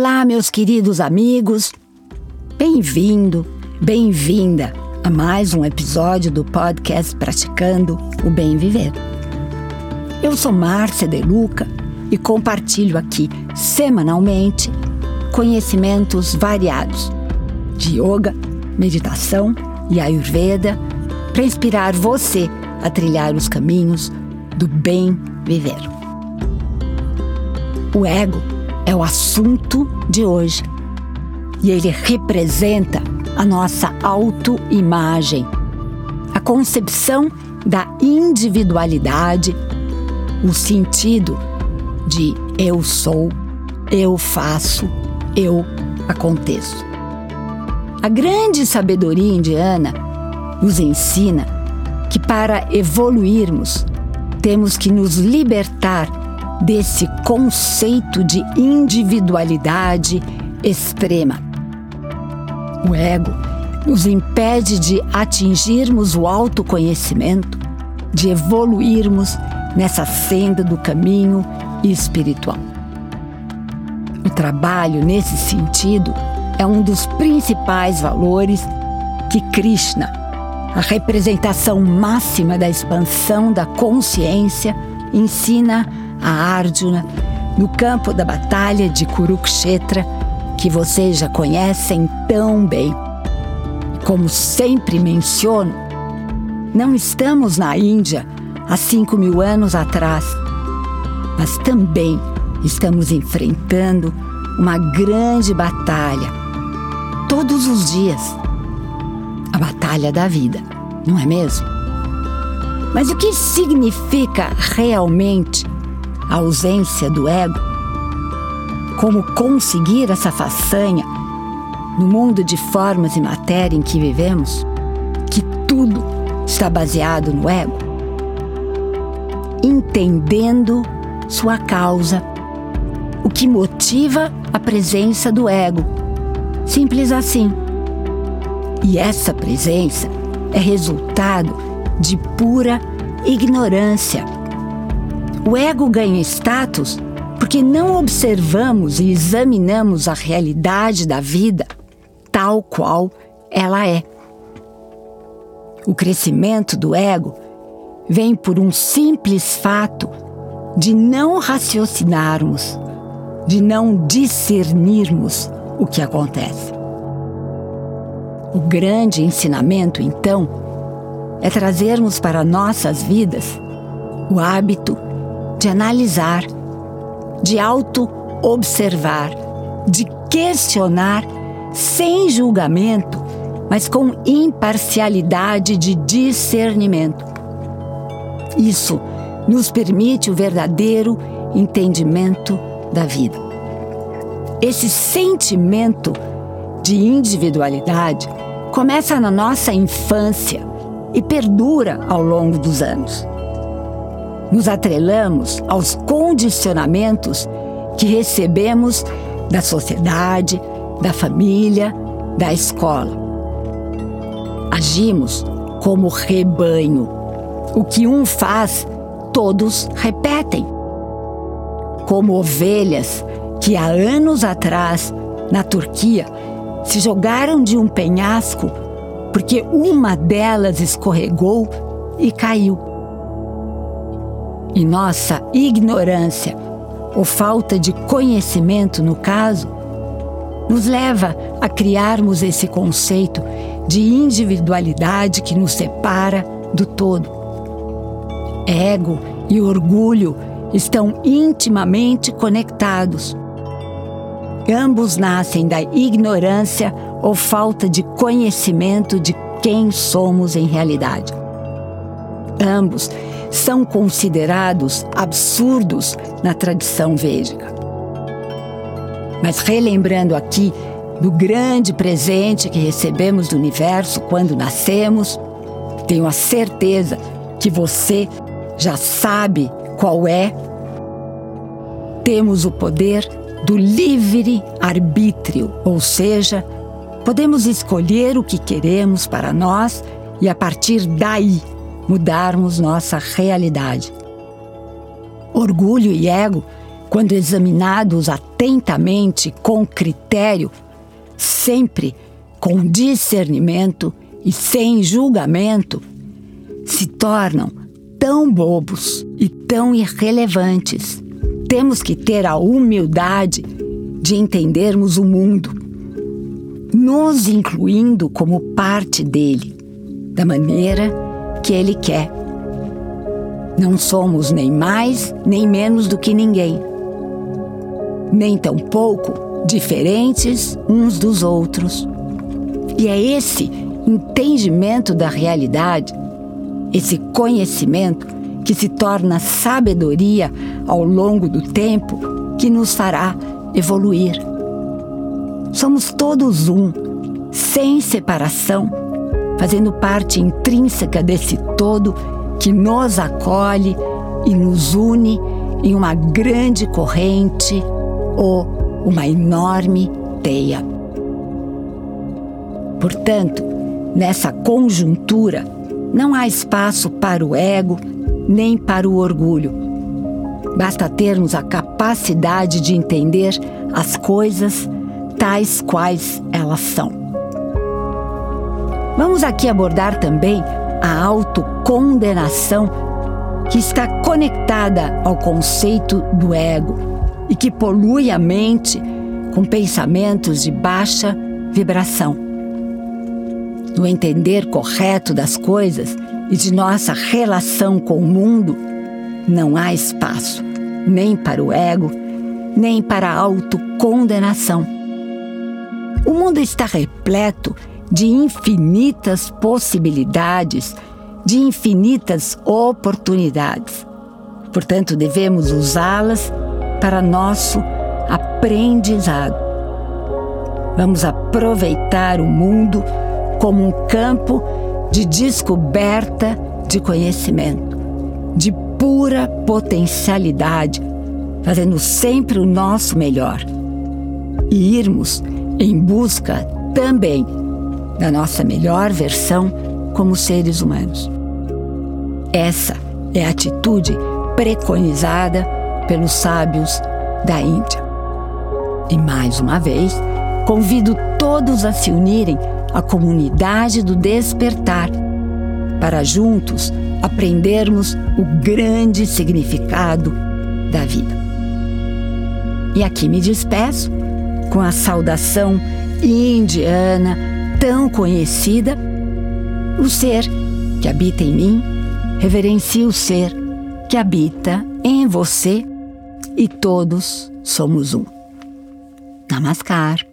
Olá, meus queridos amigos. Bem-vindo, bem-vinda a mais um episódio do podcast Praticando o Bem Viver. Eu sou Márcia De Luca e compartilho aqui semanalmente conhecimentos variados de yoga, meditação e ayurveda para inspirar você a trilhar os caminhos do bem viver. O ego é o assunto de hoje e ele representa a nossa autoimagem, a concepção da individualidade, o sentido de eu sou, eu faço, eu aconteço. A grande sabedoria indiana nos ensina que para evoluirmos temos que nos libertar desse conceito de individualidade extrema. O ego nos impede de atingirmos o autoconhecimento, de evoluirmos nessa senda do caminho espiritual. O trabalho nesse sentido é um dos principais valores que Krishna, a representação máxima da expansão da consciência, ensina a Arjuna no campo da batalha de Kurukshetra, que vocês já conhecem tão bem. Como sempre menciono, não estamos na Índia há cinco mil anos atrás, mas também estamos enfrentando uma grande batalha todos os dias a batalha da vida, não é mesmo? Mas o que significa realmente a ausência do ego, como conseguir essa façanha no mundo de formas e matéria em que vivemos, que tudo está baseado no ego, entendendo sua causa, o que motiva a presença do ego. Simples assim. E essa presença é resultado de pura ignorância o ego ganha status porque não observamos e examinamos a realidade da vida tal qual ela é. O crescimento do ego vem por um simples fato de não raciocinarmos, de não discernirmos o que acontece. O grande ensinamento, então, é trazermos para nossas vidas o hábito de analisar, de auto-observar, de questionar sem julgamento, mas com imparcialidade de discernimento. Isso nos permite o verdadeiro entendimento da vida. Esse sentimento de individualidade começa na nossa infância e perdura ao longo dos anos nos atrelamos aos condicionamentos que recebemos da sociedade, da família, da escola. Agimos como rebanho. O que um faz, todos repetem. Como ovelhas que há anos atrás, na Turquia, se jogaram de um penhasco porque uma delas escorregou e caiu e nossa ignorância ou falta de conhecimento, no caso, nos leva a criarmos esse conceito de individualidade que nos separa do todo. Ego e orgulho estão intimamente conectados. Ambos nascem da ignorância ou falta de conhecimento de quem somos em realidade. Ambos são considerados absurdos na tradição védica. Mas relembrando aqui do grande presente que recebemos do universo quando nascemos, tenho a certeza que você já sabe qual é. Temos o poder do livre arbítrio, ou seja, podemos escolher o que queremos para nós e a partir daí mudarmos nossa realidade. Orgulho e ego quando examinados atentamente com critério, sempre com discernimento e sem julgamento, se tornam tão bobos e tão irrelevantes. Temos que ter a humildade de entendermos o mundo, nos incluindo como parte dele, da maneira que ele quer. Não somos nem mais nem menos do que ninguém, nem tampouco diferentes uns dos outros. E é esse entendimento da realidade, esse conhecimento que se torna sabedoria ao longo do tempo que nos fará evoluir. Somos todos um, sem separação, fazendo parte intrínseca desse todo que nos acolhe e nos une em uma grande corrente ou uma enorme teia. Portanto, nessa conjuntura, não há espaço para o ego nem para o orgulho. Basta termos a capacidade de entender as coisas tais quais elas são. Vamos aqui abordar também a autocondenação que está conectada ao conceito do ego e que polui a mente com pensamentos de baixa vibração. No entender correto das coisas e de nossa relação com o mundo, não há espaço nem para o ego, nem para a autocondenação. O mundo está repleto de infinitas possibilidades, de infinitas oportunidades. Portanto, devemos usá-las para nosso aprendizado. Vamos aproveitar o mundo como um campo de descoberta de conhecimento, de pura potencialidade, fazendo sempre o nosso melhor. E irmos em busca também da nossa melhor versão como seres humanos. Essa é a atitude preconizada pelos sábios da Índia. E mais uma vez, convido todos a se unirem à comunidade do despertar, para juntos aprendermos o grande significado da vida. E aqui me despeço com a saudação indiana tão conhecida: o ser que habita em mim reverencia o ser que habita em você e todos somos um. Namaskar.